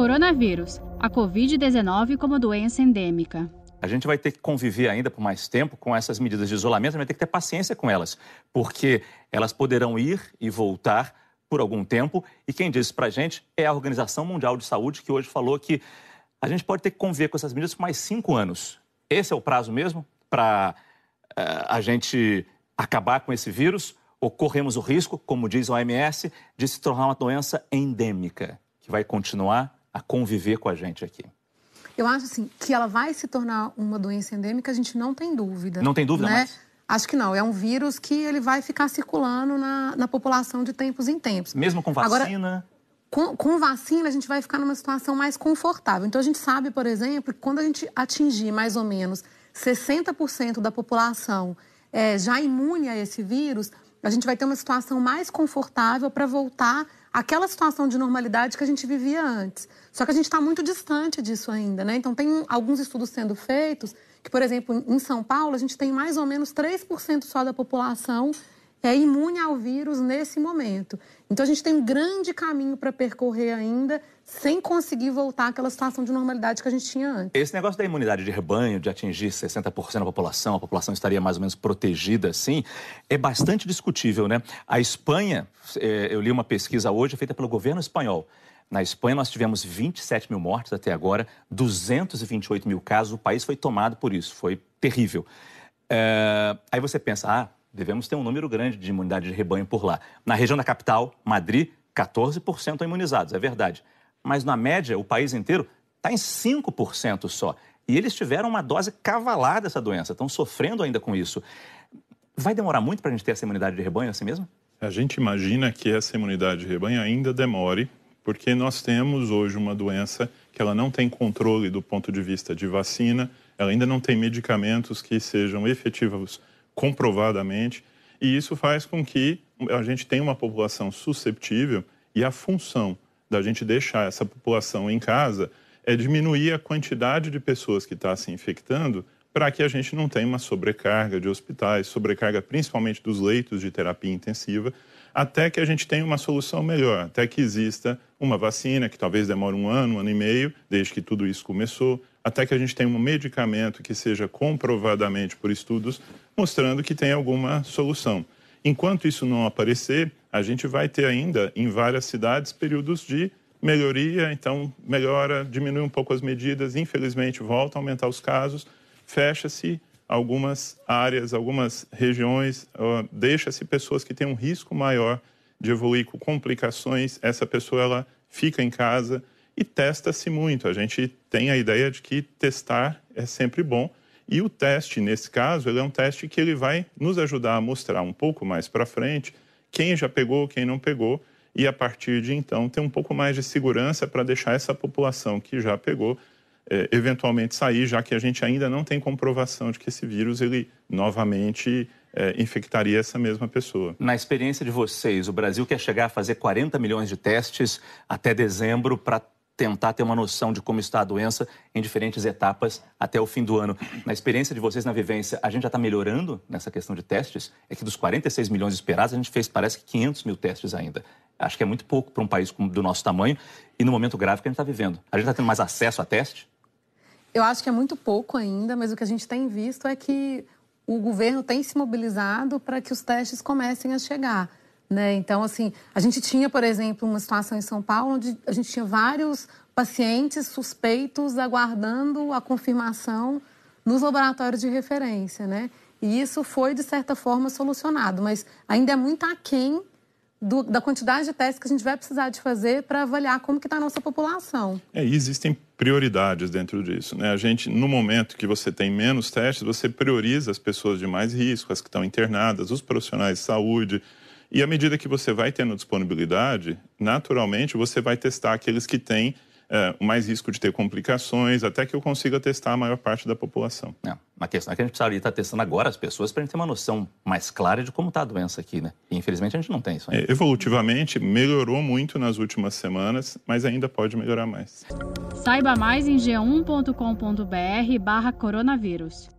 Coronavírus, a Covid-19 como doença endêmica. A gente vai ter que conviver ainda por mais tempo com essas medidas de isolamento, vai ter que ter paciência com elas, porque elas poderão ir e voltar por algum tempo. E quem disse para a gente é a Organização Mundial de Saúde, que hoje falou que a gente pode ter que conviver com essas medidas por mais cinco anos. Esse é o prazo mesmo para uh, a gente acabar com esse vírus? Ou corremos o risco, como diz a OMS, de se tornar uma doença endêmica, que vai continuar a conviver com a gente aqui? Eu acho assim que ela vai se tornar uma doença endêmica, a gente não tem dúvida. Não tem dúvida né? mais? Acho que não. É um vírus que ele vai ficar circulando na, na população de tempos em tempos. Mesmo com vacina? Agora, com, com, vacina, a gente vai ficar numa situação mais confortável. Então, a gente sabe, por exemplo, que quando a gente atingir mais ou menos 60% da população é, já imune a esse vírus, a gente vai ter uma situação mais confortável para voltar àquela situação de normalidade que a gente vivia antes. Só que a gente está muito distante disso ainda, né? Então, tem alguns estudos sendo feitos que, por exemplo, em São Paulo, a gente tem mais ou menos 3% só da população é imune ao vírus nesse momento. Então a gente tem um grande caminho para percorrer ainda, sem conseguir voltar àquela situação de normalidade que a gente tinha antes. Esse negócio da imunidade de rebanho, de atingir 60% da população, a população estaria mais ou menos protegida, assim, é bastante discutível, né? A Espanha, é, eu li uma pesquisa hoje feita pelo governo espanhol. Na Espanha, nós tivemos 27 mil mortes até agora, 228 mil casos. O país foi tomado por isso, foi terrível. É... Aí você pensa, ah, devemos ter um número grande de imunidade de rebanho por lá. Na região da capital, Madrid, 14% estão imunizados, é verdade. Mas na média, o país inteiro está em 5% só. E eles tiveram uma dose cavalar dessa doença, estão sofrendo ainda com isso. Vai demorar muito para a gente ter essa imunidade de rebanho assim mesmo? A gente imagina que essa imunidade de rebanho ainda demore, porque nós temos hoje uma doença que ela não tem controle do ponto de vista de vacina, ela ainda não tem medicamentos que sejam efetivos comprovadamente, e isso faz com que a gente tenha uma população susceptível e a função da gente deixar essa população em casa é diminuir a quantidade de pessoas que está se infectando para que a gente não tenha uma sobrecarga de hospitais, sobrecarga principalmente dos leitos de terapia intensiva, até que a gente tenha uma solução melhor, até que exista uma vacina, que talvez demore um ano, um ano e meio, desde que tudo isso começou, até que a gente tenha um medicamento que seja comprovadamente por estudos mostrando que tem alguma solução. Enquanto isso não aparecer, a gente vai ter ainda em várias cidades períodos de melhoria, então melhora, diminui um pouco as medidas, infelizmente volta a aumentar os casos, fecha-se algumas áreas, algumas regiões, deixa-se pessoas que têm um risco maior de evoluir com complicações, essa pessoa ela fica em casa e testa-se muito. A gente tem a ideia de que testar é sempre bom e o teste, nesse caso, ele é um teste que ele vai nos ajudar a mostrar um pouco mais para frente quem já pegou, quem não pegou e a partir de então ter um pouco mais de segurança para deixar essa população que já pegou é, eventualmente sair, já que a gente ainda não tem comprovação de que esse vírus ele novamente é, infectaria essa mesma pessoa. Na experiência de vocês, o Brasil quer chegar a fazer 40 milhões de testes até dezembro para tentar ter uma noção de como está a doença em diferentes etapas até o fim do ano. Na experiência de vocês na vivência, a gente já está melhorando nessa questão de testes? É que dos 46 milhões esperados, a gente fez, parece que 500 mil testes ainda. Acho que é muito pouco para um país do nosso tamanho e no momento grave que a gente está vivendo. A gente está tendo mais acesso a teste? Eu acho que é muito pouco ainda, mas o que a gente tem visto é que o governo tem se mobilizado para que os testes comecem a chegar. Né? Então, assim, a gente tinha, por exemplo, uma situação em São Paulo onde a gente tinha vários pacientes suspeitos aguardando a confirmação nos laboratórios de referência, né? E isso foi, de certa forma, solucionado, mas ainda é muito aquém do, da quantidade de testes que a gente vai precisar de fazer para avaliar como que está a nossa população. É, e existem prioridades dentro disso. Né? A gente, no momento que você tem menos testes, você prioriza as pessoas de mais risco, as que estão internadas, os profissionais de saúde, e à medida que você vai tendo disponibilidade, naturalmente você vai testar aqueles que têm é, mais risco de ter complicações, até que eu consiga testar a maior parte da população. É, a questão é que a gente precisaria estar testando agora as pessoas para a gente ter uma noção mais clara de como está a doença aqui, né? E infelizmente a gente não tem isso ainda. É, evolutivamente, melhorou muito nas últimas semanas, mas ainda pode melhorar mais. Saiba mais em g1.com.br barra coronavírus.